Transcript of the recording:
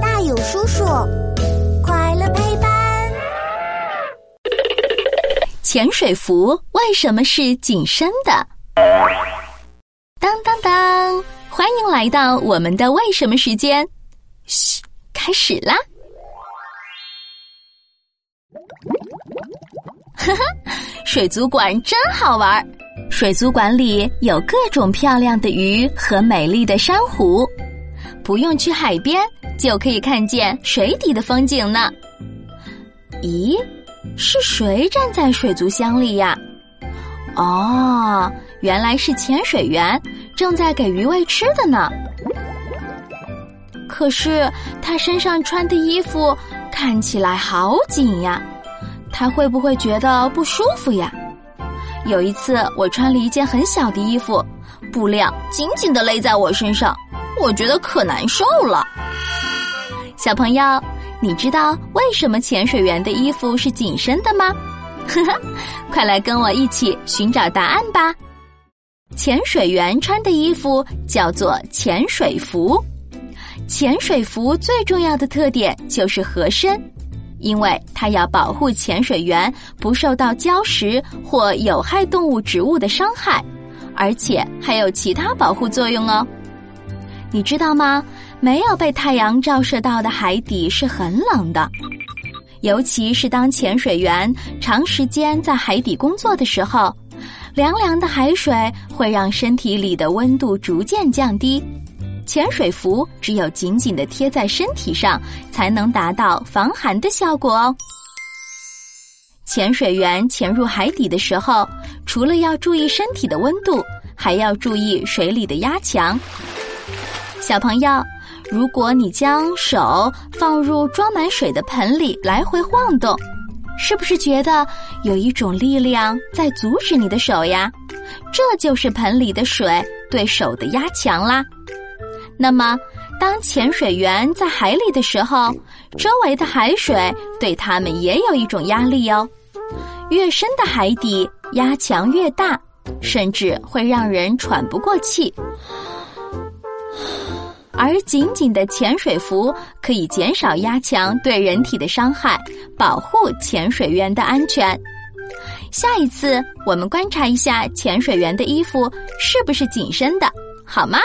大有叔叔，快乐陪伴。潜水服为什么是紧身的？当当当！欢迎来到我们的为什么时间。嘘，开始啦！哈哈，水族馆真好玩儿。水族馆里有各种漂亮的鱼和美丽的珊瑚，不用去海边就可以看见水底的风景呢。咦，是谁站在水族箱里呀？哦，原来是潜水员正在给鱼喂吃的呢。可是他身上穿的衣服看起来好紧呀，他会不会觉得不舒服呀？有一次，我穿了一件很小的衣服，布料紧紧的勒在我身上，我觉得可难受了。小朋友，你知道为什么潜水员的衣服是紧身的吗？呵呵，快来跟我一起寻找答案吧。潜水员穿的衣服叫做潜水服，潜水服最重要的特点就是合身。因为它要保护潜水员不受到礁石或有害动物、植物的伤害，而且还有其他保护作用哦。你知道吗？没有被太阳照射到的海底是很冷的，尤其是当潜水员长时间在海底工作的时候，凉凉的海水会让身体里的温度逐渐降低。潜水服只有紧紧的贴在身体上，才能达到防寒的效果哦。潜水员潜入海底的时候，除了要注意身体的温度，还要注意水里的压强。小朋友，如果你将手放入装满水的盆里来回晃动，是不是觉得有一种力量在阻止你的手呀？这就是盆里的水对手的压强啦。那么，当潜水员在海里的时候，周围的海水对他们也有一种压力哦。越深的海底，压强越大，甚至会让人喘不过气。而紧紧的潜水服可以减少压强对人体的伤害，保护潜水员的安全。下一次，我们观察一下潜水员的衣服是不是紧身的，好吗？